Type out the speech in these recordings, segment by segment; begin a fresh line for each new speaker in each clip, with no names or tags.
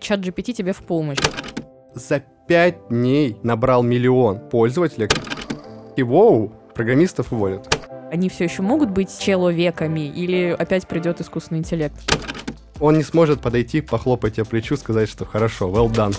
чат GPT тебе в помощь.
За пять дней набрал миллион пользователей. И воу, программистов уволят.
Они все еще могут быть человеками или опять придет искусственный интеллект?
Он не сможет подойти, похлопать тебе плечу, сказать, что хорошо, well done.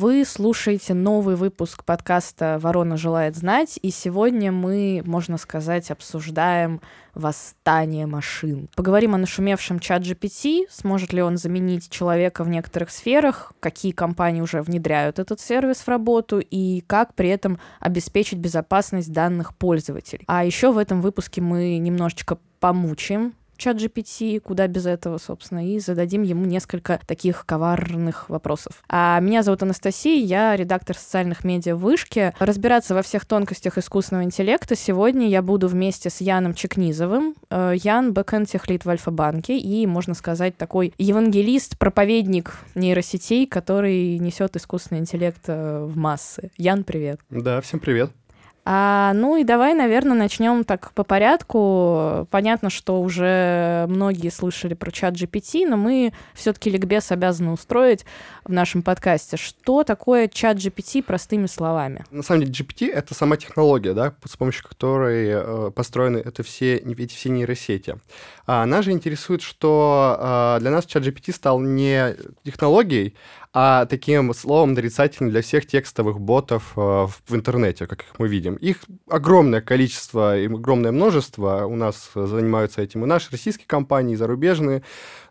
Вы слушаете новый выпуск подкаста «Ворона желает знать», и сегодня мы, можно сказать, обсуждаем восстание машин. Поговорим о нашумевшем чат GPT, сможет ли он заменить человека в некоторых сферах, какие компании уже внедряют этот сервис в работу и как при этом обеспечить безопасность данных пользователей. А еще в этом выпуске мы немножечко помучаем чат GPT, куда без этого, собственно, и зададим ему несколько таких коварных вопросов. А меня зовут Анастасия, я редактор социальных медиа Вышки. Разбираться во всех тонкостях искусственного интеллекта сегодня я буду вместе с Яном Чекнизовым. Э, Ян бэкэнд техлит в Альфа-банке и, можно сказать, такой евангелист, проповедник нейросетей, который несет искусственный интеллект э, в массы. Ян, привет.
Да, всем привет.
А, ну и давай, наверное, начнем так по порядку. Понятно, что уже многие слышали про чат GPT, но мы все-таки ликбез обязаны устроить в нашем подкасте. Что такое чат GPT простыми словами?
На самом деле GPT — это сама технология, да, с помощью которой э, построены это все, эти все нейросети. А нас же интересует, что э, для нас чат GPT стал не технологией, а таким словом нарицательным для всех текстовых ботов э, в интернете, как мы видим. Их огромное количество, им огромное множество. У нас занимаются этим и наши российские компании, и зарубежные.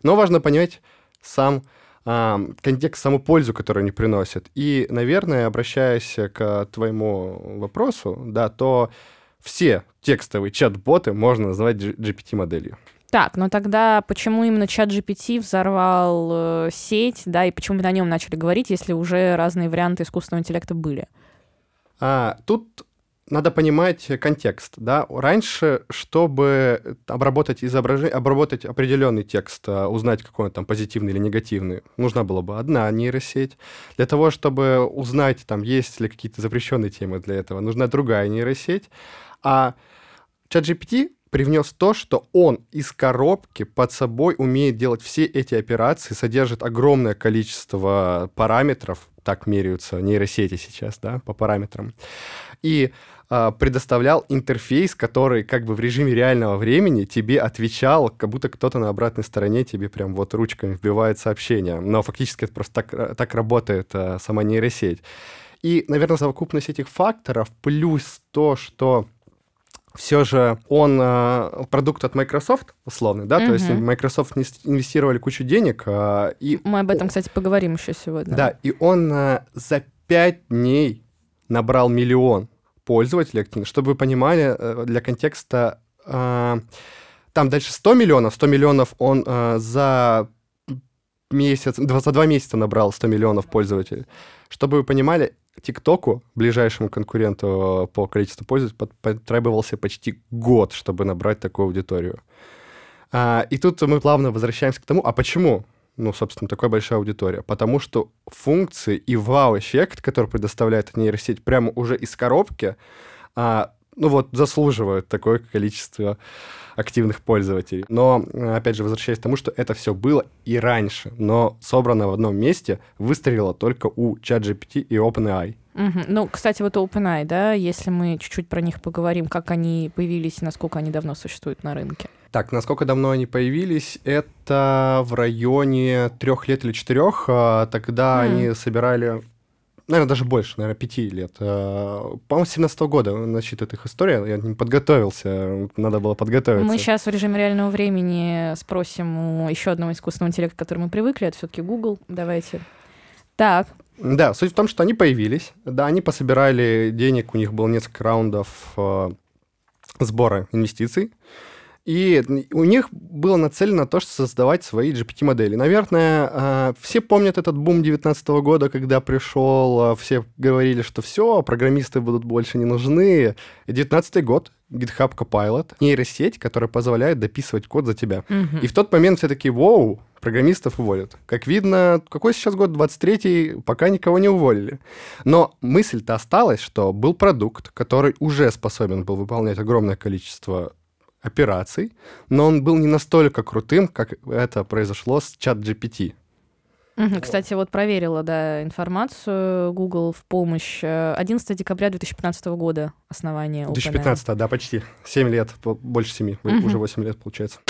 Но важно понять сам а, контекст, саму пользу, которую они приносят. И, наверное, обращаясь к твоему вопросу, да, то все текстовые чат-боты можно назвать GPT-моделью.
Так, но тогда почему именно чат GPT взорвал э, сеть, да, и почему мы на нем начали говорить, если уже разные варианты искусственного интеллекта были?
А, тут надо понимать контекст, да. Раньше, чтобы обработать изображение, обработать определенный текст, а, узнать, какой он там позитивный или негативный, нужна была бы одна нейросеть. Для того, чтобы узнать, там, есть ли какие-то запрещенные темы для этого, нужна другая нейросеть. А чат GPT привнес то, что он из коробки под собой умеет делать все эти операции, содержит огромное количество параметров, так меряются нейросети сейчас, да, по параметрам, и э, предоставлял интерфейс, который как бы в режиме реального времени тебе отвечал, как будто кто-то на обратной стороне тебе прям вот ручками вбивает сообщение. Но фактически это просто так, так работает э, сама нейросеть. И, наверное, совокупность этих факторов плюс то, что все же он э, продукт от Microsoft, условно, да, угу. то есть Microsoft инвестировали кучу денег. Э, и
Мы об этом, кстати, поговорим еще сегодня.
Да, и он э, за пять дней набрал миллион пользователей активно. Чтобы вы понимали, э, для контекста, э, там дальше 100 миллионов, 100 миллионов он э, за месяц, за два месяца набрал 100 миллионов пользователей. Чтобы вы понимали, ТикТоку, ближайшему конкуренту по количеству пользователей, потребовался почти год, чтобы набрать такую аудиторию. А, и тут мы плавно возвращаемся к тому, а почему? Ну, собственно, такая большая аудитория. Потому что функции и вау-эффект, который предоставляет нейросеть прямо уже из коробки, а, ну вот, заслуживают такое количество активных пользователей. Но, опять же, возвращаясь к тому, что это все было и раньше, но собрано в одном месте, выстрелило только у ChatGPT и OpenAI.
Угу. Ну, кстати, вот OpenAI, да, если мы чуть-чуть про них поговорим, как они появились, насколько они давно существуют на рынке.
Так, насколько давно они появились? Это в районе трех лет или четырех. А, тогда mm. они собирали наверное, даже больше, наверное, пяти лет. Э, по-моему, с 17 -го года насчитывает их история. Я не подготовился, надо было подготовиться.
Мы сейчас в режиме реального времени спросим у еще одного искусственного интеллекта, к которому мы привыкли, это все-таки Google. Давайте. Так.
Да, суть в том, что они появились, да, они пособирали денег, у них было несколько раундов э, сбора инвестиций. И у них было нацелено то, что создавать свои GPT-модели. Наверное, а, все помнят этот бум 2019 года, когда пришел, а, все говорили, что все, программисты будут больше не нужны. 2019 год, GitHub Copilot, нейросеть, которая позволяет дописывать код за тебя. Угу. И в тот момент все такие, вау, программистов уволят. Как видно, какой сейчас год, 23-й, пока никого не уволили. Но мысль-то осталась, что был продукт, который уже способен был выполнять огромное количество операций, но он был не настолько крутым, как это произошло с чат GPT.
Кстати, вот проверила, да, информацию Google в помощь. 11 декабря 2015 года основание
2015, да, почти. 7 лет, больше 7, угу. уже 8 лет получается.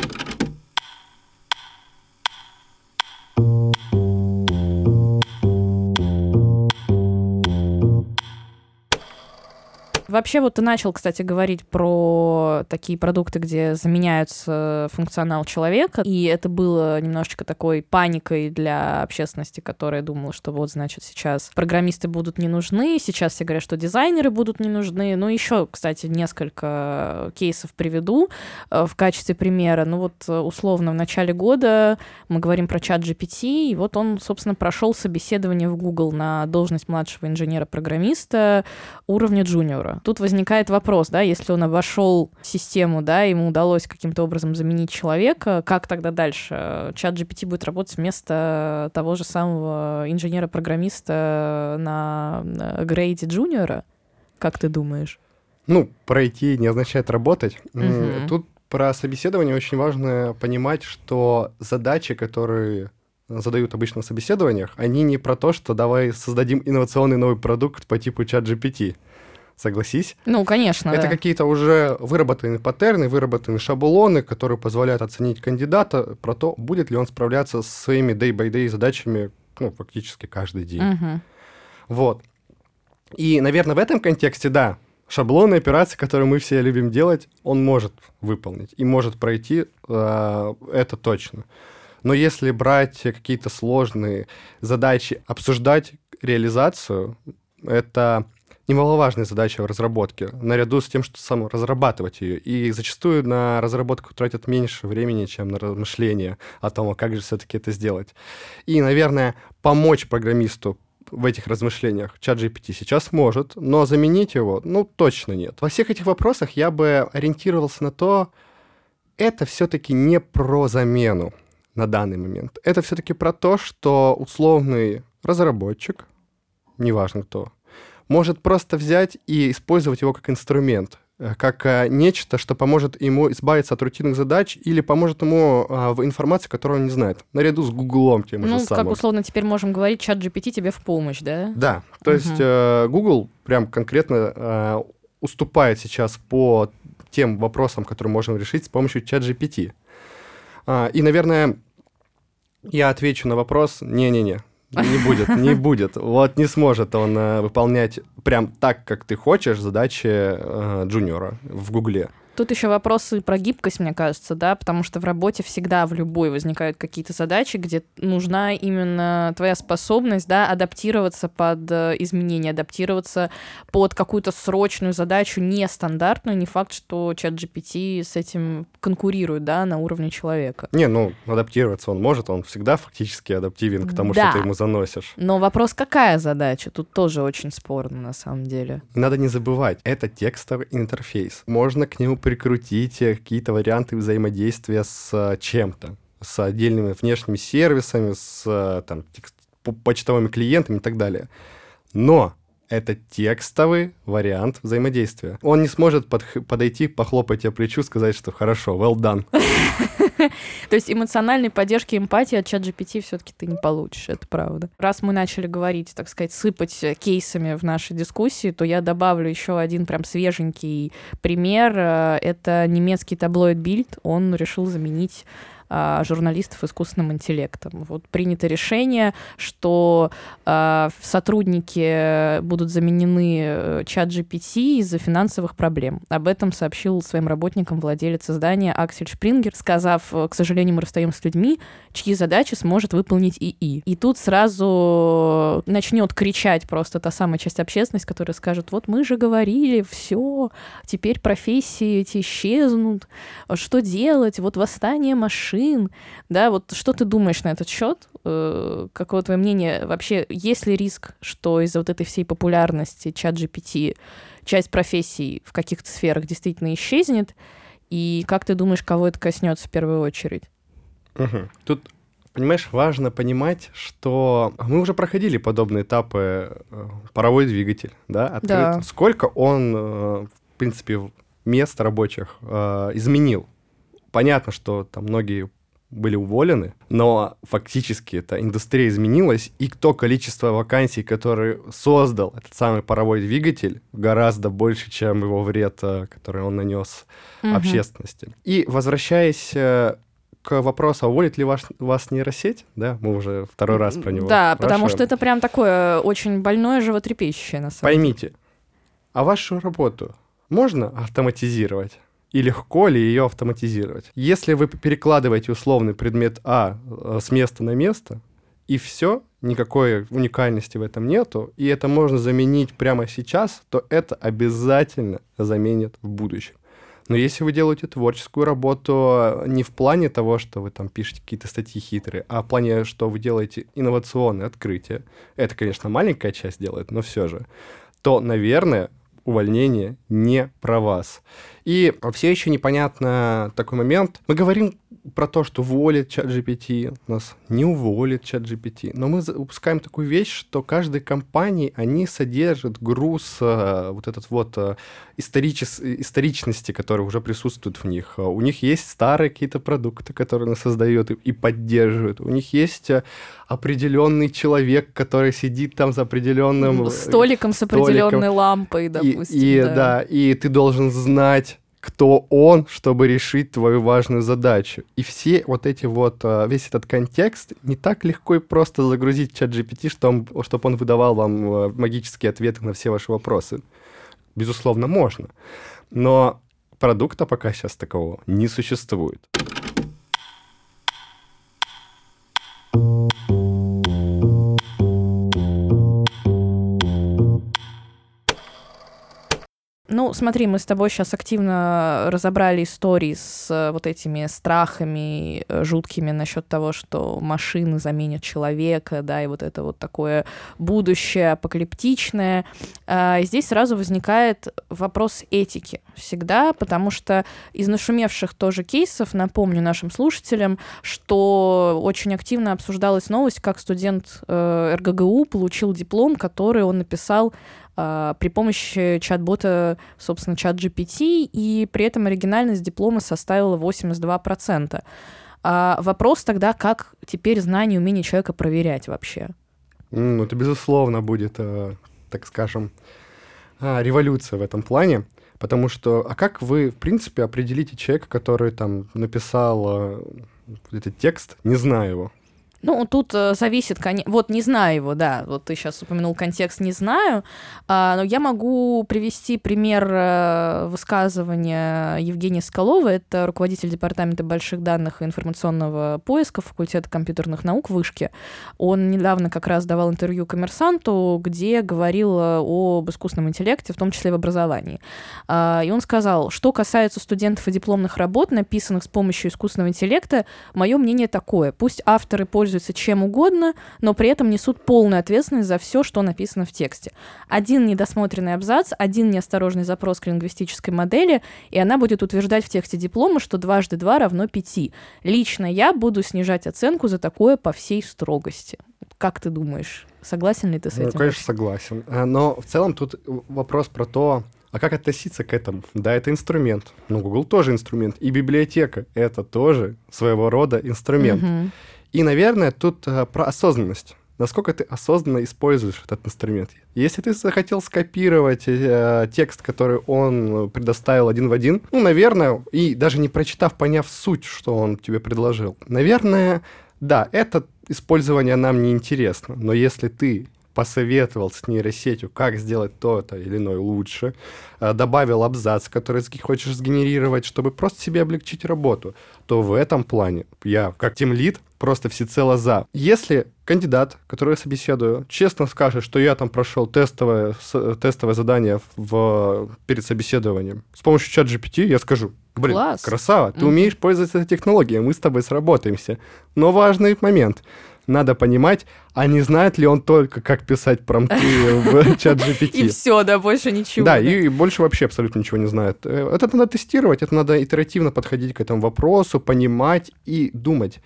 Вообще вот ты начал, кстати, говорить про такие продукты, где заменяются функционал человека, и это было немножечко такой паникой для общественности, которая думала, что вот, значит, сейчас программисты будут не нужны, сейчас все говорят, что дизайнеры будут не нужны. Ну, еще, кстати, несколько кейсов приведу э, в качестве примера. Ну вот, условно, в начале года мы говорим про чат GPT, и вот он, собственно, прошел собеседование в Google на должность младшего инженера-программиста уровня джуниора. Тут возникает вопрос, да, если он обошел систему, да, ему удалось каким-то образом заменить человека, как тогда дальше? Чат GPT будет работать вместо того же самого инженера-программиста на грейде джуниора? Как ты думаешь?
Ну, пройти не означает работать. Угу. Тут про собеседование очень важно понимать, что задачи, которые задают обычно на собеседованиях, они не про то, что давай создадим инновационный новый продукт по типу чат GPT согласись.
Ну, конечно.
Это
да.
какие-то уже выработанные паттерны, выработанные шаблоны, которые позволяют оценить кандидата про то, будет ли он справляться с своими day-by-day задачами, ну, фактически каждый день. Угу. Вот. И, наверное, в этом контексте, да, шаблоны операции, которые мы все любим делать, он может выполнить и может пройти, э, это точно. Но если брать какие-то сложные задачи, обсуждать реализацию, это немаловажная задача в разработке, наряду с тем, что сам разрабатывать ее. И зачастую на разработку тратят меньше времени, чем на размышления о том, а как же все-таки это сделать. И, наверное, помочь программисту в этих размышлениях чат GPT сейчас может, но заменить его, ну, точно нет. Во всех этих вопросах я бы ориентировался на то, это все-таки не про замену на данный момент. Это все-таки про то, что условный разработчик, неважно кто, может просто взять и использовать его как инструмент, э, как а, нечто, что поможет ему избавиться от рутинных задач или поможет ему а, в информации, которую он не знает, наряду с Гуглом тем
ну,
же самым.
Ну, как условно теперь можем говорить, чат GPT тебе в помощь, да?
Да, то угу. есть э, Google прям конкретно э, уступает сейчас по тем вопросам, которые можем решить с помощью чат GPT. А, и, наверное, я отвечу на вопрос, не-не-не, не будет, не будет. Вот не сможет он э, выполнять прям так, как ты хочешь, задачи э, джуниора в Гугле.
Тут еще вопросы про гибкость, мне кажется, да, потому что в работе всегда в любой возникают какие-то задачи, где нужна именно твоя способность, да, адаптироваться под э, изменения, адаптироваться под какую-то срочную задачу нестандартную. Не факт, что чат GPT с этим конкурирует, да, на уровне человека.
Не, ну, адаптироваться он может, он всегда фактически адаптивен к тому, да. что ты ему заносишь.
Но вопрос, какая задача? Тут тоже очень спорно, на самом деле.
Надо не забывать, это текстовый интерфейс. Можно к нему прикрутить какие-то варианты взаимодействия с э, чем-то, с отдельными внешними сервисами, с э, там, почтовыми клиентами и так далее. Но это текстовый вариант взаимодействия. Он не сможет под, подойти, похлопать тебе плечу, сказать, что хорошо, well done.
То есть эмоциональной поддержки, эмпатии от чат GPT все-таки ты не получишь, это правда. Раз мы начали говорить, так сказать, сыпать кейсами в нашей дискуссии, то я добавлю еще один прям свеженький пример. Э, это немецкий таблоид Bild. Он решил заменить а, журналистов искусственным интеллектом. Вот принято решение, что а, сотрудники будут заменены э, чат GPT из-за финансовых проблем. Об этом сообщил своим работникам владелец издания Аксель Шпрингер, сказав, к сожалению, мы расстаемся с людьми, чьи задачи сможет выполнить ИИ. И тут сразу начнет кричать просто та самая часть общественности, которая скажет, вот мы же говорили, все, теперь профессии эти исчезнут, что делать, вот восстание машин, машин, да, вот что ты думаешь на этот счет? Э, какое твое мнение? Вообще, есть ли риск, что из-за вот этой всей популярности чат GPT часть профессий в каких-то сферах действительно исчезнет? И как ты думаешь, кого это коснется в первую очередь?
Угу. Тут Понимаешь, важно понимать, что мы уже проходили подобные этапы э, паровой двигатель, да, открыт. Да. Сколько он, э, в принципе, мест рабочих изменил. Понятно, что там многие были уволены, но фактически эта индустрия изменилась, и то количество вакансий, которые создал этот самый паровой двигатель, гораздо больше, чем его вред, э, который он нанес угу. общественности. И возвращаясь э, к вопросу, а уволит ли ваш, вас нейросеть, да, мы уже второй раз про него
Да, потому что это прям такое очень больное животрепещущее, на самом
Поймите, деле. а вашу работу можно автоматизировать? И легко ли ее автоматизировать. Если вы перекладываете условный предмет А э, с места на место, и все, никакой уникальности в этом нету, и это можно заменить прямо сейчас, то это обязательно заменит в будущем. Но если вы делаете творческую работу не в плане того, что вы там пишете какие-то статьи хитрые, а в плане, что вы делаете инновационные открытия, это, конечно, маленькая часть делает, но все же, то, наверное, увольнение не про вас. И все еще непонятно такой момент. Мы говорим про то, что уволит чат GPT, нас не уволит чат GPT, но мы упускаем такую вещь, что каждой компании они содержат груз э, вот этот вот э, историчес, историчности, который уже присутствует в них. У них есть старые какие-то продукты, которые они создают и, и поддерживают. У них есть э, определенный человек, который сидит там за определенным
э, столиком с определенной лампой, допустим.
И, и да. да, и ты должен знать кто он, чтобы решить твою важную задачу. И все вот эти вот, а, весь этот контекст не так легко и просто загрузить в чат GPT, чтобы он, чтобы он выдавал вам а, магические ответы на все ваши вопросы. Безусловно, можно. Но продукта пока сейчас такого не существует.
Ну, смотри, мы с тобой сейчас активно разобрали истории с э, вот этими страхами э, жуткими насчет того, что машины заменят человека, да, и вот это вот такое будущее апокалиптичное. А, здесь сразу возникает вопрос этики всегда, потому что из нашумевших тоже кейсов, напомню нашим слушателям, что очень активно обсуждалась новость, как студент э, РГГУ получил диплом, который он написал а, при помощи чат-бота, собственно, чат GPT, и при этом оригинальность диплома составила 82%. А вопрос тогда, как теперь знание и умение человека проверять вообще?
Ну, это, безусловно, будет, э, так скажем, а, революция в этом плане. Потому что, а как вы, в принципе, определите человека, который там написал э, этот текст, не зная его?
Ну, тут э, зависит, конечно. Вот не знаю его, да. Вот ты сейчас упомянул контекст, не знаю. А, но я могу привести пример э, высказывания Евгения Скалова. Это руководитель департамента больших данных и информационного поиска факультета компьютерных наук Вышки. Он недавно как раз давал интервью коммерсанту, где говорил э, об искусственном интеллекте, в том числе в образовании. А, и он сказал, что касается студентов и дипломных работ, написанных с помощью искусственного интеллекта, мое мнение такое. Пусть авторы пользуются пользуются чем угодно, но при этом несут полную ответственность за все, что написано в тексте. Один недосмотренный абзац, один неосторожный запрос к лингвистической модели, и она будет утверждать в тексте диплома, что дважды два равно пяти. Лично я буду снижать оценку за такое по всей строгости. Как ты думаешь, согласен ли ты с ну, этим?
Ну, конечно, согласен. Э, но в целом тут вопрос про то, а как относиться к этому? Да, это инструмент. Но Google тоже инструмент. И библиотека — это тоже своего рода инструмент. Угу. И, наверное, тут э, про осознанность. Насколько ты осознанно используешь этот инструмент. Если ты захотел скопировать э, текст, который он предоставил один в один, ну, наверное, и даже не прочитав, поняв суть, что он тебе предложил, наверное, да, это использование нам не интересно. Но если ты посоветовал с нейросетью, как сделать то-то или иное лучше, э, добавил абзац, который хочешь сгенерировать, чтобы просто себе облегчить работу, то в этом плане я, как тем лид, просто всецело за. Если кандидат, который я собеседую, честно скажет, что я там прошел тестовое, тестовое задание в, перед собеседованием с помощью чат GPT, я скажу, блин, Класс. красава, ты mm-hmm. умеешь пользоваться этой технологией, мы с тобой сработаемся. Но важный момент — надо понимать, а не знает ли он только, как писать промпты в чат GPT.
И все, да, больше ничего.
Да, и больше вообще абсолютно ничего не знает. Э, это надо тестировать, это надо итеративно подходить к этому вопросу, понимать и думать,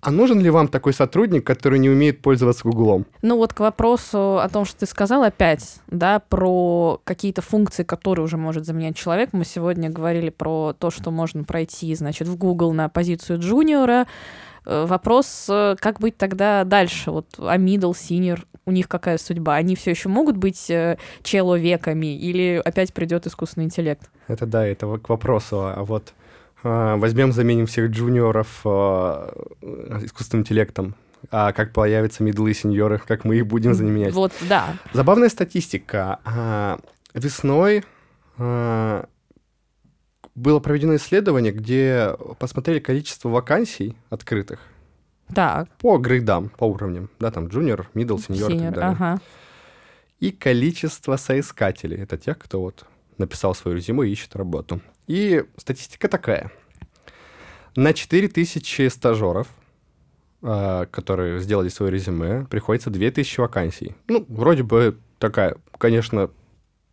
а нужен ли вам такой сотрудник, который не умеет пользоваться Гуглом?
Ну вот к вопросу о том, что ты сказал опять, да, про какие-то функции, которые уже может заменять человек. Мы сегодня говорили про то, что можно пройти, значит, в Google на позицию джуниора. Э, вопрос, э, как быть тогда дальше? Вот, а middle, senior, у них какая судьба? Они все еще могут быть э, человеками или опять придет искусственный интеллект?
Это да, это к вопросу. А вот возьмем, заменим всех джуниоров а, искусственным интеллектом. А как появятся медлы сеньоры, как мы их будем заменять?
Вот, да.
Забавная статистика. А, весной было проведено исследование, где посмотрели количество вакансий открытых.
Так.
По грейдам, по уровням. Да, там джуниор, middle, сеньор и так далее.
Ага.
И количество соискателей. Это тех, кто вот написал свое резюме и ищет работу. И статистика такая. На 4000 стажеров, а, которые сделали свое резюме, приходится 2000 вакансий. Ну, вроде бы такая, конечно,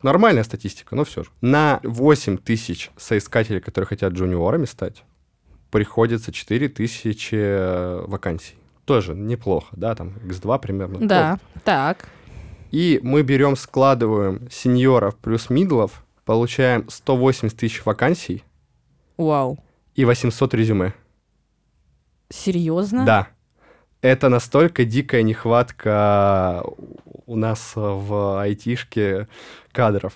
нормальная статистика, но все же. На 8 тысяч соискателей, которые хотят джуниорами стать, приходится 4000 э, вакансий. Тоже неплохо, да, там x2 примерно.
Да, тоже. так.
И мы берем, складываем сеньоров плюс мидлов, получаем 180 тысяч вакансий.
Вау.
И 800 резюме.
Серьезно?
Да. Это настолько дикая нехватка у нас в айтишке кадров.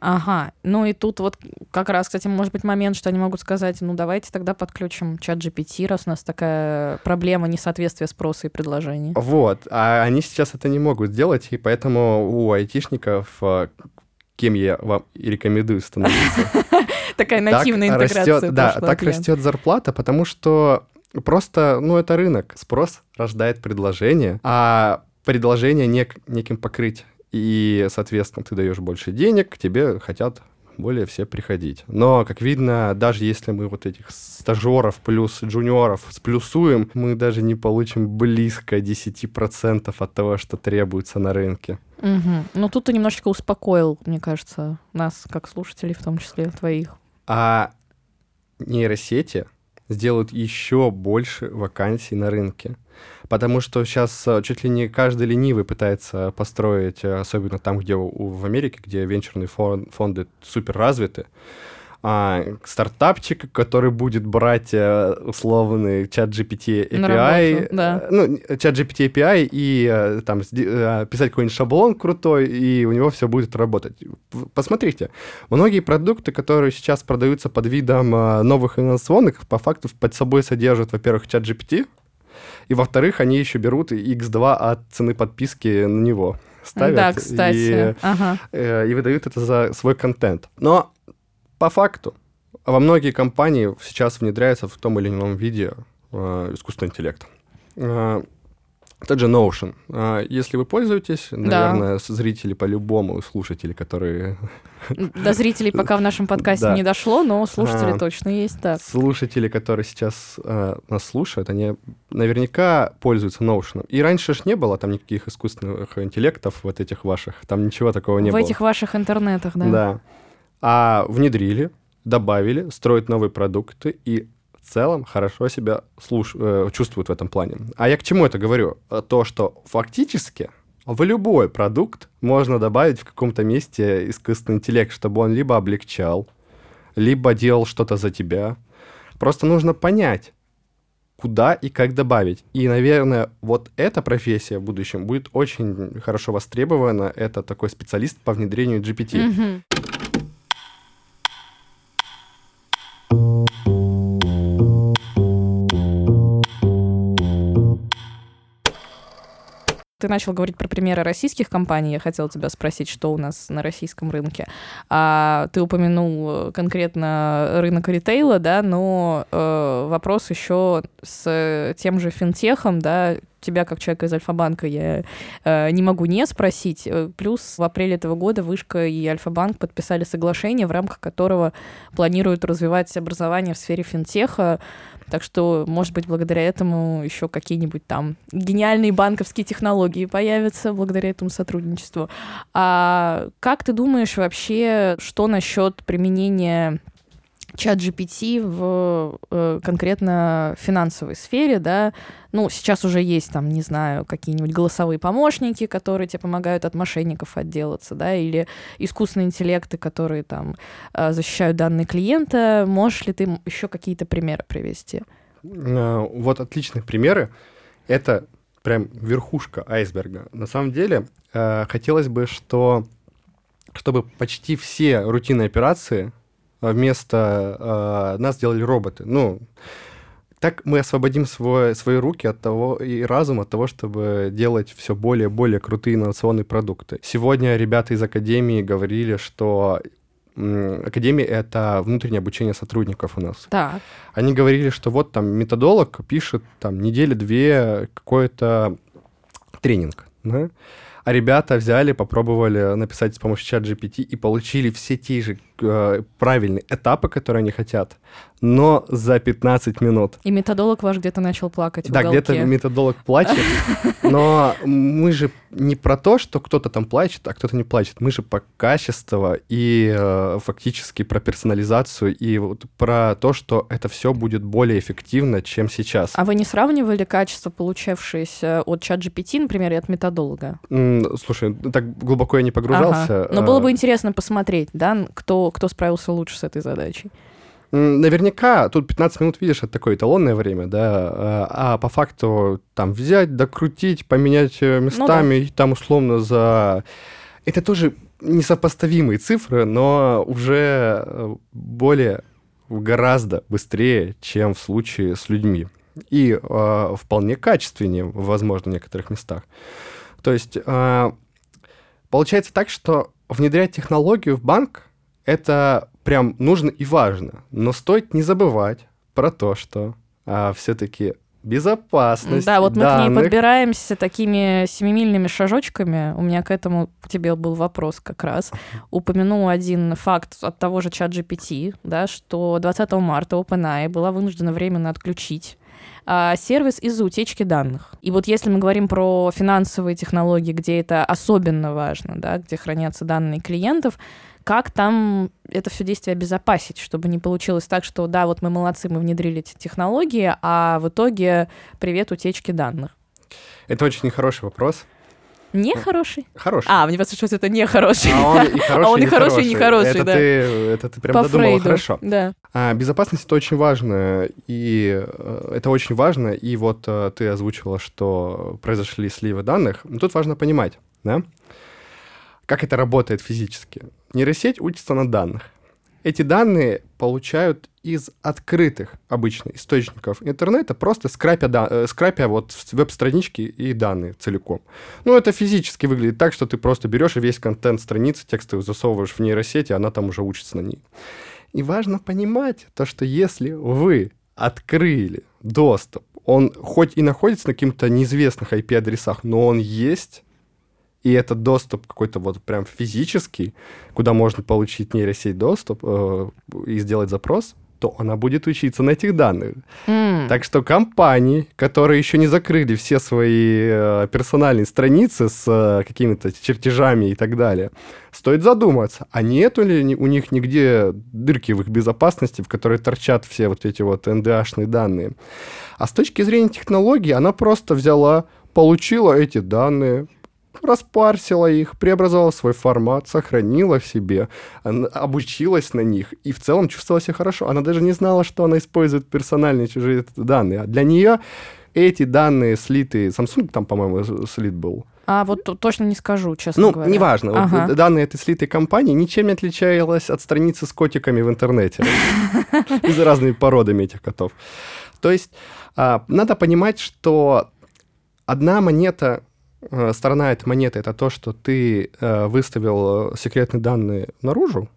Ага, ну и тут вот как раз, кстати, может быть момент, что они могут сказать, ну давайте тогда подключим чат GPT, раз у нас такая проблема несоответствия спроса и предложения.
Вот, а они сейчас это не могут сделать, и поэтому у айтишников кем я вам и рекомендую становиться.
Такая нативная интеграция.
Да, так растет зарплата, потому что просто, ну, это рынок. Спрос рождает предложение, а предложение неким покрыть. И, соответственно, ты даешь больше денег, к тебе хотят более все приходить. Но, как видно, даже если мы вот этих стажеров плюс джуниоров сплюсуем, мы даже не получим близко 10% от того, что требуется на рынке.
Угу. Ну, тут ты немножечко успокоил, мне кажется, нас, как слушателей, в том числе твоих.
А нейросети сделают еще больше вакансий на рынке. Потому что сейчас э, чуть ли не каждый ленивый пытается построить, э, особенно там, где в Америке, где венчурные фонды супер развиты, а, стартапчик, который будет брать э, условный чат GPT API, работу, да. ну, чат GPT API и там писать какой-нибудь шаблон крутой, и у него все будет работать. Посмотрите, многие продукты, которые сейчас продаются под видом новых инновационных, по факту под собой содержат, во-первых, чат GPT, и во-вторых, они еще берут X2 от цены подписки на него. Ставят
да, кстати.
И,
ага.
э, и выдают это за свой контент. Но по факту во многие компании сейчас внедряется в том или ином виде э, искусственный интеллект. Э, тот же Notion. А, если вы пользуетесь, наверное, да. зрители по-любому, слушатели, которые...
До зрителей пока в нашем подкасте не дошло, но слушатели а, точно есть, да.
Слушатели, которые сейчас а, нас слушают, они наверняка пользуются Notion. И раньше ж не было там никаких искусственных интеллектов вот этих ваших, там ничего такого не
в
было.
В этих ваших интернетах, да.
Да. А внедрили, добавили, строят новые продукты, и в целом хорошо себя слуш... э, чувствуют в этом плане. А я к чему это говорю? То, что фактически в любой продукт можно добавить в каком-то месте искусственный интеллект, чтобы он либо облегчал, либо делал что-то за тебя. Просто нужно понять, куда и как добавить. И, наверное, вот эта профессия в будущем будет очень хорошо востребована. Это такой специалист по внедрению GPT. Mm-hmm.
Ты начал говорить про примеры российских компаний. Я хотела тебя спросить, что у нас на российском рынке. А ты упомянул конкретно рынок ритейла, да, но э, вопрос еще с тем же финтехом, да, тебя как человека из Альфа-банка я э, не могу не спросить. Э, плюс в апреле этого года Вышка и Альфа-банк подписали соглашение, в рамках которого планируют развивать образование в сфере финтеха. Так что, может быть, благодаря этому еще какие-нибудь там гениальные банковские технологии появятся благодаря этому сотрудничеству. А как ты думаешь вообще, что насчет применения чат GPT в э, конкретно финансовой сфере, да, ну, сейчас уже есть там, не знаю, какие-нибудь голосовые помощники, которые тебе помогают от мошенников отделаться, да, или искусственные интеллекты, которые там э, защищают данные клиента. Можешь ли ты еще какие-то примеры привести?
Э, вот отличные примеры. Это прям верхушка айсберга. На самом деле, э, хотелось бы, что чтобы почти все рутинные операции вместо э, нас делали роботы. Ну, так мы освободим свой, свои руки от того и разум от того, чтобы делать все более и более крутые инновационные продукты. Сегодня ребята из Академии говорили, что Академия — это внутреннее обучение сотрудников у нас.
Да.
Они говорили, что вот там методолог пишет там недели-две какой-то тренинг, да? а ребята взяли, попробовали написать с помощью чат GPT и получили все те же э, правильные этапы, которые они хотят, но за 15 минут.
И методолог ваш где-то начал плакать
Да, где-то методолог плачет, но мы же не про то, что кто-то там плачет, а кто-то не плачет. Мы же по качеству и э, фактически про персонализацию и вот про то, что это все будет более эффективно, чем сейчас.
А вы не сравнивали качество, получавшееся от чат GPT, например, и от методолога?
Слушай, так глубоко я не погружался.
Ага. Но было бы э, интересно посмотреть, да, кто, кто справился лучше с этой задачей.
Наверняка тут 15 минут, видишь, это такое эталонное время, да, а, а по факту там взять, докрутить, поменять э, местами, ну, да. там условно за... Это тоже несопоставимые цифры, но уже э, более гораздо быстрее, чем в случае с людьми. И э, вполне качественнее, возможно, в некоторых местах. То есть э, получается так, что внедрять технологию в банк это прям нужно и важно. Но стоит не забывать про то, что а, все-таки безопасность.
Да, вот мы
данных.
к ней подбираемся такими семимильными шажочками. У меня к этому к тебе был вопрос как раз. Упомяну один факт от того же чат GPT, да, что 20 марта OpenAI была вынуждена временно отключить а, сервис из-за утечки данных. И вот если мы говорим про финансовые технологии, где это особенно важно, да, где хранятся данные клиентов, как там это все действие обезопасить, чтобы не получилось так, что да, вот мы молодцы, мы внедрили эти технологии, а в итоге привет утечки данных.
Это очень нехороший вопрос.
Не хороший? А, мне кажется, что это не хороший.
А он и хороший,
а он и хороший, и хороший,
это
да.
Ты, это ты прям
По
додумала
Фрейду,
хорошо.
Да.
А, безопасность это очень важно, и э, это очень важно, и вот э, ты озвучила, что произошли сливы данных. Тут важно понимать, да, как это работает физически. Нейросеть учится на данных. Эти данные получают из открытых обычно источников интернета, просто скрапя, да, э, скрапя вот веб-странички и данные целиком. Ну, это физически выглядит так, что ты просто берешь и весь контент страницы текстовый засовываешь в нейросеть, и она там уже учится на ней. И важно понимать то, что если вы открыли доступ, он хоть и находится на каких-то неизвестных IP-адресах, но он есть, и этот доступ какой-то вот прям физический, куда можно получить нейросеть доступ э, и сделать запрос, то она будет учиться на этих данных. Mm. Так что компании, которые еще не закрыли все свои э, персональные страницы с э, какими-то чертежами и так далее, стоит задуматься, а нету ли у них нигде дырки в их безопасности, в которые торчат все вот эти вот NDA-шные данные. А с точки зрения технологии, она просто взяла, получила эти данные, распарсила их, преобразовала свой формат, сохранила в себе, обучилась на них и в целом чувствовала себя хорошо. Она даже не знала, что она использует персональные чужие данные. А для нее эти данные слиты, Samsung там, по-моему, слит был.
А вот точно не скажу, честно
ну,
говоря.
Ну, неважно. Ага. Вот данные этой слитой компании ничем не отличались от страницы с котиками в интернете. И за разными породами этих котов. То есть а, надо понимать, что одна монета сторона этой монеты это то, что ты э, выставил э, секретные данные наружу,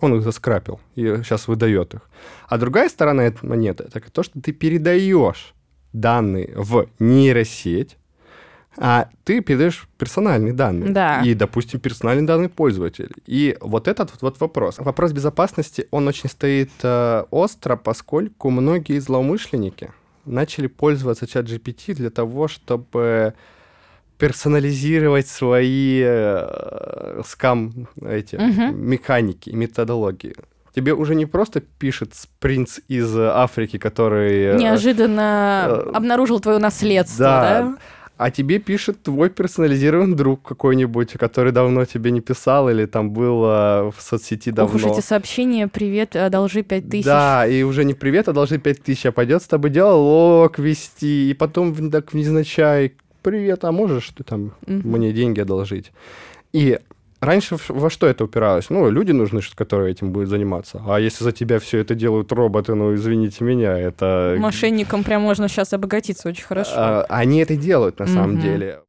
он их заскрапил и сейчас выдает их. А другая сторона этой монеты это то, что ты передаешь данные в нейросеть, а ты передаешь персональные данные.
Да.
И, допустим, персональные данные пользователя. И вот этот вот, вот вопрос. Вопрос безопасности, он очень стоит э, остро, поскольку многие злоумышленники начали пользоваться чат GPT для того, чтобы персонализировать свои э, скам эти угу. механики методологии. тебе уже не просто пишет принц из Африки, который...
Э, Неожиданно э, обнаружил твое наследство, да? да?
а тебе пишет твой персонализированный друг какой-нибудь, который давно тебе не писал или там был э, в соцсети давно. Ох
уж эти сообщения «Привет, одолжи пять тысяч».
Да, и уже не «Привет, одолжи пять тысяч», а пойдет с тобой диалог вести, и потом так невзначай «Привет, а можешь ты там mm-hmm. мне деньги одолжить?» И Раньше во что это упиралось? Ну, люди нужны, которые этим будут заниматься. А если за тебя все это делают роботы, ну, извините меня, это...
Мошенникам прям можно сейчас обогатиться очень хорошо.
А, они это делают на самом деле.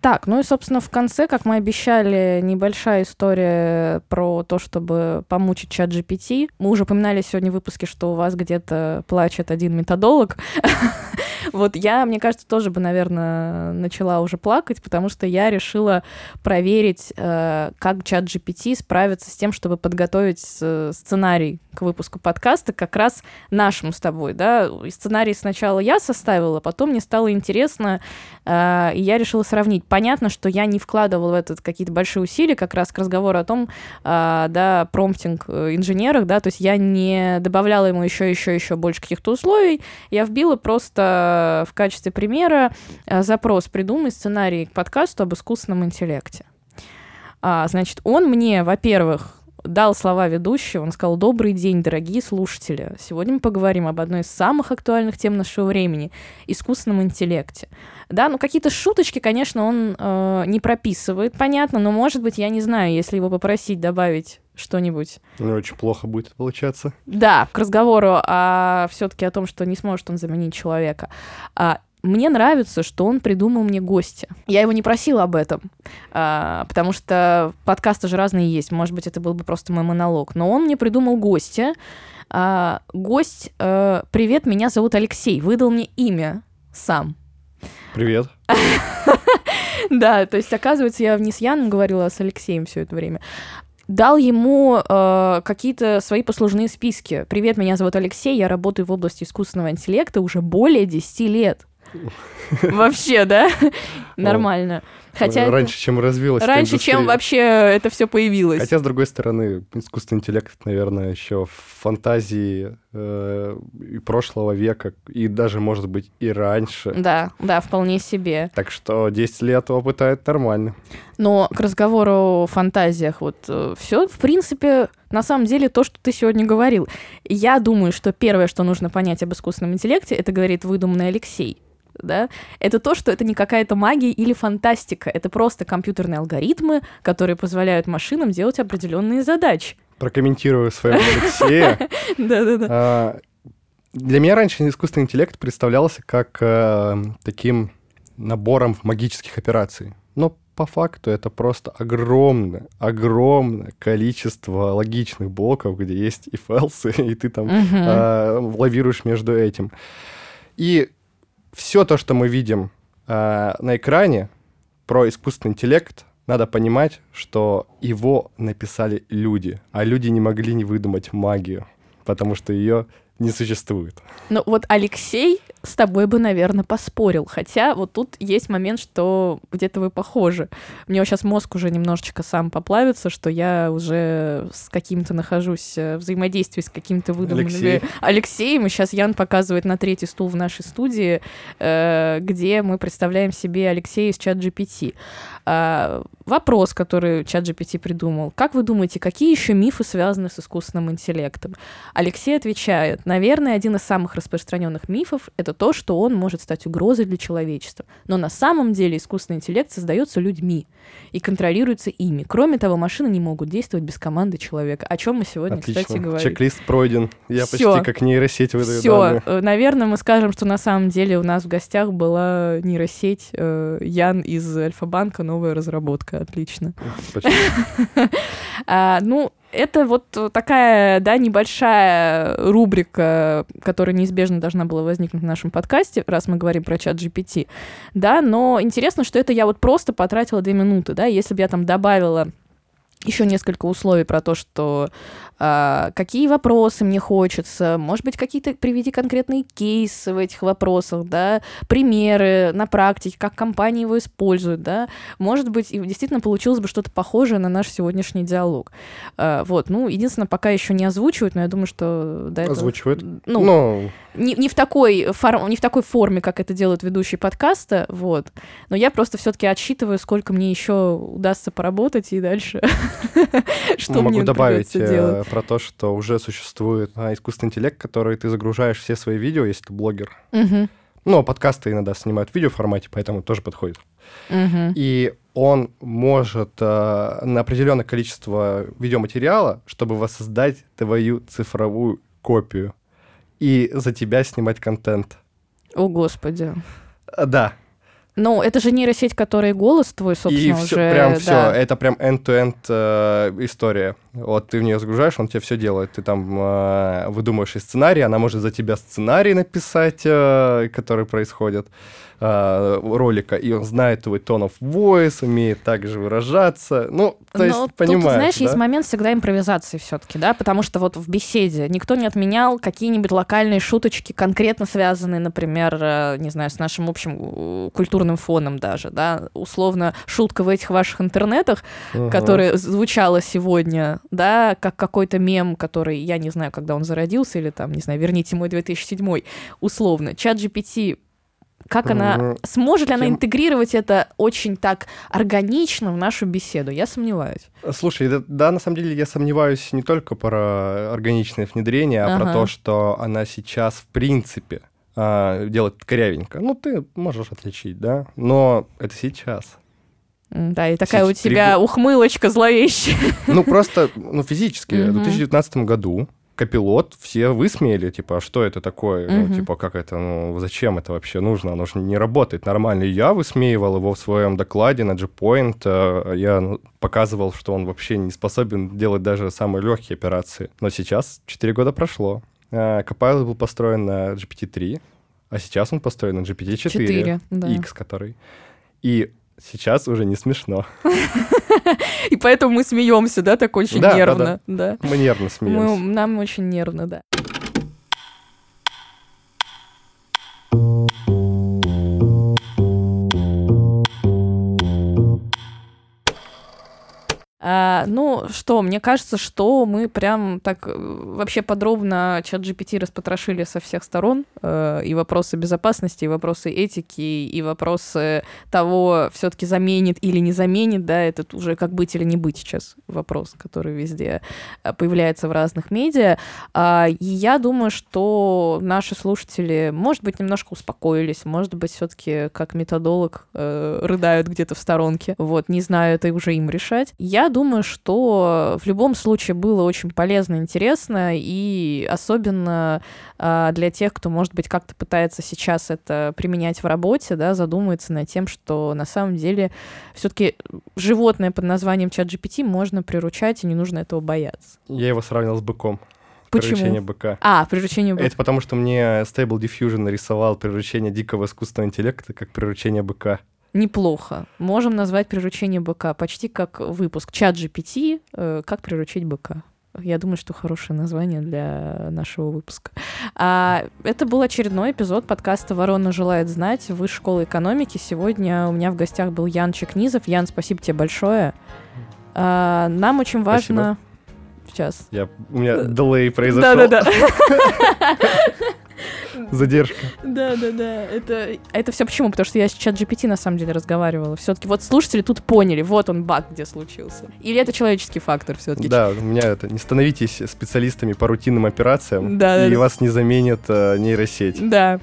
Так, ну и, собственно, в конце, как мы обещали, небольшая история про то, чтобы помучить чат GPT. Мы уже упоминали сегодня в выпуске, что у вас где-то плачет один методолог. Вот я, мне кажется, тоже бы, наверное, начала уже плакать, потому что я решила проверить, э, как чат GPT справится с тем, чтобы подготовить э, сценарий к выпуску подкаста как раз нашему с тобой, да. Сценарий сначала я составила, потом мне стало интересно, э, и я решила сравнить. Понятно, что я не вкладывала в этот какие-то большие усилия как раз к разговору о том, да, промптинг инженерах, да, то есть я не добавляла ему еще, еще, еще больше каких-то условий, я вбила просто в качестве примера э, запрос «Придумай сценарий к подкасту об искусственном интеллекте». А, значит, он мне, во-первых, дал слова ведущего, он сказал «Добрый день, дорогие слушатели. Сегодня мы поговорим об одной из самых актуальных тем нашего времени — искусственном интеллекте». Да, ну какие-то шуточки, конечно, он э, не прописывает, понятно, но, может быть, я не знаю, если его попросить добавить что-нибудь.
Ну, очень плохо будет получаться.
Да, к разговору о все-таки о том, что не сможет он заменить человека. А, мне нравится, что он придумал мне гостя. Я его не просила об этом, а, потому что подкасты же разные есть. Может быть, это был бы просто мой монолог. Но он мне придумал гостя. А, гость, а, привет, меня зовут Алексей. Выдал мне имя сам.
Привет.
Да, то есть, оказывается, я не с Яном говорила, а с Алексеем все это время дал ему э, какие-то свои послужные списки. Привет, меня зовут Алексей, я работаю в области искусственного интеллекта уже более 10 лет. Вообще, да? Нормально.
Хотя раньше, чем развилось.
Раньше, чем вообще это все появилось.
Хотя, с другой стороны, искусственный интеллект, наверное, еще в фантазии э, и прошлого века, и даже, может быть, и раньше.
Да, да, вполне себе.
Так что 10 лет опыта — это нормально.
Но к разговору о фантазиях, вот э, все, в принципе, на самом деле то, что ты сегодня говорил. Я думаю, что первое, что нужно понять об искусственном интеллекте, это говорит выдуманный Алексей да, это то, что это не какая-то магия или фантастика, это просто компьютерные алгоритмы, которые позволяют машинам делать определенные задачи.
Прокомментирую своего Алексея.
Да-да-да. А,
для меня раньше искусственный интеллект представлялся как э, таким набором магических операций. Но по факту это просто огромное, огромное количество логичных блоков, где есть и else, и ты там э, лавируешь между этим. И все то, что мы видим э, на экране про искусственный интеллект, надо понимать, что его написали люди, а люди не могли не выдумать магию, потому что ее не существует.
Ну вот Алексей с тобой бы, наверное, поспорил. Хотя вот тут есть момент, что где-то вы похожи. Мне сейчас мозг уже немножечко сам поплавится, что я уже с каким-то нахожусь в взаимодействии с каким-то выдуманным Алексей. Алексеем. И сейчас Ян показывает на третий стул в нашей студии, э, где мы представляем себе Алексея из чат GPT. А, вопрос, который чат GPT придумал. Как вы думаете, какие еще мифы связаны с искусственным интеллектом? Алексей отвечает, наверное, один из самых распространенных мифов — это то, что он может стать угрозой для человечества. Но на самом деле искусственный интеллект создается людьми и контролируется ими. Кроме того, машины не могут действовать без команды человека, о чем мы сегодня, Отлично. кстати, говорим.
Чек-лист пройден. Я Всё. почти как нейросеть выдаю
Все. Э, наверное, мы скажем, что на самом деле у нас в гостях была нейросеть э, Ян из Альфа-банка, новая разработка. Отлично. а, ну, это вот такая, да, небольшая рубрика, которая неизбежно должна была возникнуть в нашем подкасте, раз мы говорим про чат GPT, да, но интересно, что это я вот просто потратила две минуты, да, если бы я там добавила еще несколько условий про то, что какие вопросы мне хочется, может быть, какие-то приведи конкретные кейсы в этих вопросах, да, примеры на практике, как компании его используют, да, может быть, и действительно получилось бы что-то похожее на наш сегодняшний диалог. Э, вот, ну, единственное, пока еще не озвучивают, но я думаю, что до этого...
Озвучивают.
Ну,
Ну,
не, не, в такой фор... не в такой форме, как это делают ведущие подкаста, вот. Но я просто все-таки отсчитываю, сколько мне еще удастся поработать и дальше что мне
добавить э,
делать.
Про то, что уже существует а, искусственный интеллект, который ты загружаешь все свои видео, если ты блогер.
Мгм,
Ну, а подкасты иногда снимают в видеоформате, поэтому тоже подходит.
мгм.
И он может э, на определенное количество видеоматериала, чтобы воссоздать твою цифровую копию и за тебя снимать контент.
О, господи.
Да,
Ну, это же нейросеть, которая голос твой,
и
собственно,
все,
уже...
прям все,
да.
это прям end-to-end э, история. Вот ты в нее загружаешь, он тебе все делает. Ты там э, выдумываешь и сценарий, она может за тебя сценарий написать, э, который происходит э, ролика, и он знает твой of voice, умеет также выражаться. Ну, то есть,
Но тут,
понимаешь,
знаешь,
да?
есть момент всегда импровизации все-таки, да, потому что вот в беседе никто не отменял какие-нибудь локальные шуточки, конкретно связанные, например, э, не знаю, с нашим общим культурным фоном даже, да, условно, шутка в этих ваших интернетах,
Мгм.
которая звучала сегодня, да, как какой-то мем, который, я не знаю, когда он зародился, или там, не знаю, верните мой 2007, условно, чат GPT, как она,
Мгм.
сможет ли она
Тем-
интегрировать это очень так органично в нашу беседу? Я сомневаюсь.
Слушай, да, да, на самом деле я сомневаюсь не только про органичное внедрение, а про
Ага.
то, что она сейчас в принципе а, делает корявенько. Ну, ты можешь отличить, да, но это сейчас.
Да, и такая у тебя
го-
ухмылочка зловещая.
Ну, просто, ну, физически. В
Мгм.
2019 году Копилот все высмеяли, типа, а что это такое? Ну,
Мгм.
типа, как это, ну, зачем это вообще нужно? Оно же не работает нормально. И я высмеивал его в своем докладе на G-Point. э, Я ну, показывал, что он вообще не способен делать даже самые легкие операции. Но сейчас 4 года прошло. Э, Copilot был построен на GPT-3, а сейчас он построен на GPT-4.
Четыре, да.
X, который. И сейчас уже не смешно.
И поэтому мы смеемся, да, так очень нервно.
Мы нервно смеемся.
нам очень нервно, да. А, ну что, мне кажется, что мы прям так э, вообще подробно чат GPT распотрошили со всех сторон. э, и вопросы безопасности, и вопросы этики, и вопросы того, все-таки заменит или не заменит, да, этот уже как быть или не быть сейчас вопрос, который везде э, появляется в разных медиа. А, И я думаю, что наши слушатели, может быть, немножко успокоились, может быть, все-таки как методолог э, рыдают где-то в сторонке. Вот, не знаю, это уже им решать. Я думаю, что в любом случае было очень полезно, интересно, и особенно а, для тех, кто, может быть, как-то пытается сейчас это применять в работе, да, задумается над тем, что на самом деле все-таки животное под названием чат GPT можно приручать, и не нужно этого бояться.
Я его сравнил с быком.
Почему?
Приручение быка.
А, приручение быка.
Это потому, что мне Stable Diffusion нарисовал приручение дикого искусственного интеллекта как приручение быка.
Неплохо. Можем назвать приручение быка почти как выпуск чат GPT, э, как приручить быка. Я думаю, что хорошее название для нашего выпуска. А, это был очередной эпизод подкаста «Ворона желает знать» Высшей школы экономики. Сегодня у меня в гостях был Ян Чекнизов. Ян, спасибо тебе большое. А, нам очень важно... Сейчас.
Я, у меня делей произошел.
Да-да-да.
Задержка.
Да, да, да. Это, это все почему? Потому что я с чат GPT на самом деле разговаривала. Все-таки вот слушатели тут поняли, вот он баг, где случился. Или это человеческий фактор все-таки?
Да, у меня это. Не становитесь специалистами по рутинным операциям,
Да,
и
да,
вас не заменит э, нейросеть.
Да.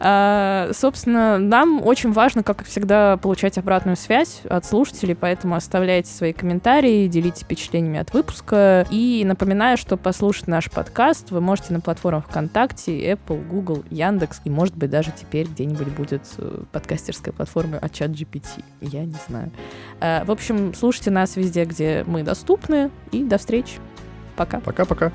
А, собственно, нам очень важно, как всегда, получать обратную связь от слушателей, поэтому оставляйте свои комментарии, делитесь впечатлениями от выпуска. И напоминаю, что послушать наш подкаст вы можете на платформах ВКонтакте, Apple, Google, Яндекс, и, может быть, даже теперь где-нибудь будет э, подкастерская платформа от чат GPT. Я не знаю. А, в общем, слушайте нас везде, где мы доступны, и до встречи. Пока.
Пока-пока.